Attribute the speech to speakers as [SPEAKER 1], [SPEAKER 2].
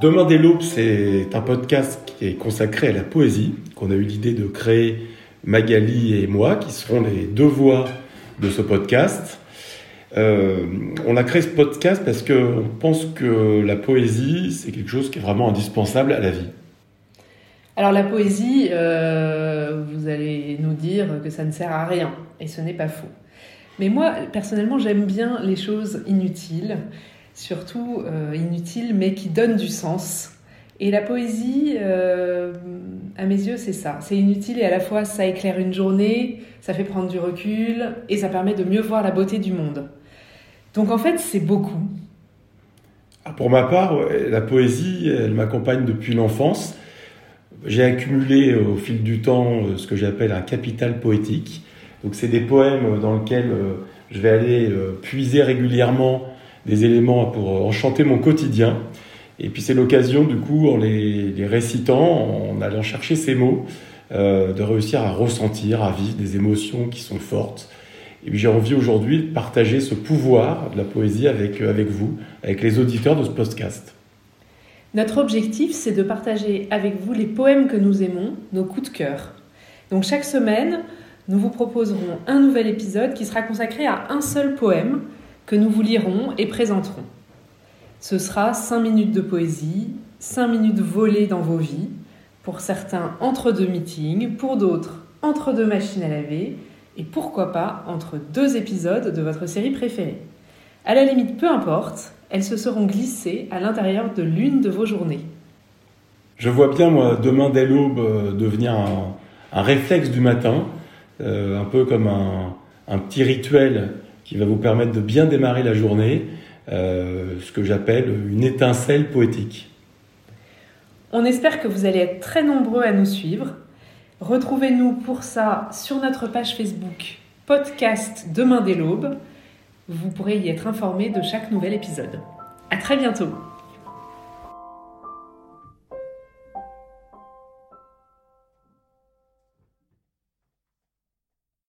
[SPEAKER 1] Demain des l'aube, c'est un podcast qui est consacré à la poésie, qu'on a eu l'idée de créer Magali et moi, qui seront les deux voix de ce podcast. Euh, on a créé ce podcast parce qu'on pense que la poésie, c'est quelque chose qui est vraiment indispensable à la vie.
[SPEAKER 2] Alors la poésie, euh, vous allez nous dire que ça ne sert à rien, et ce n'est pas faux. Mais moi, personnellement, j'aime bien les choses inutiles surtout euh, inutile, mais qui donne du sens. Et la poésie, euh, à mes yeux, c'est ça. C'est inutile et à la fois ça éclaire une journée, ça fait prendre du recul et ça permet de mieux voir la beauté du monde. Donc en fait, c'est beaucoup.
[SPEAKER 1] Ah, pour ma part, la poésie, elle m'accompagne depuis l'enfance. J'ai accumulé au fil du temps euh, ce que j'appelle un capital poétique. Donc c'est des poèmes dans lesquels je vais aller puiser régulièrement des éléments pour enchanter mon quotidien. Et puis c'est l'occasion, du coup, en les, récitant, en allant chercher ces mots, euh, de réussir à ressentir, à vivre des émotions qui sont fortes. Et puis j'ai envie aujourd'hui de partager ce pouvoir de la poésie avec, avec vous, avec les auditeurs de ce podcast.
[SPEAKER 2] Notre objectif, c'est de partager avec vous les poèmes que nous aimons, nos coups de cœur. Donc chaque semaine, nous vous proposerons un nouvel épisode qui sera consacré à un seul poème que nous vous lirons et présenterons. Ce sera 5 minutes de poésie, 5 minutes volées dans vos vies, pour certains entre deux meetings, pour d'autres entre deux machines à laver, et pourquoi pas entre deux épisodes de votre série préférée. À la limite, peu importe, elles se seront glissées à l'intérieur de l'une de vos journées.
[SPEAKER 1] Je vois bien, moi, demain dès l'aube, euh, devenir un, réflexe du matin, euh, un peu comme un, un petit rituel qui va vous permettre de bien démarrer la journée, euh, ce que j'appelle une étincelle poétique.
[SPEAKER 2] On espère que vous allez être très nombreux à nous suivre. Retrouvez-nous pour ça sur notre page Facebook podcast Demain dès l'aube. Vous pourrez y être informé de chaque nouvel épisode. À très bientôt.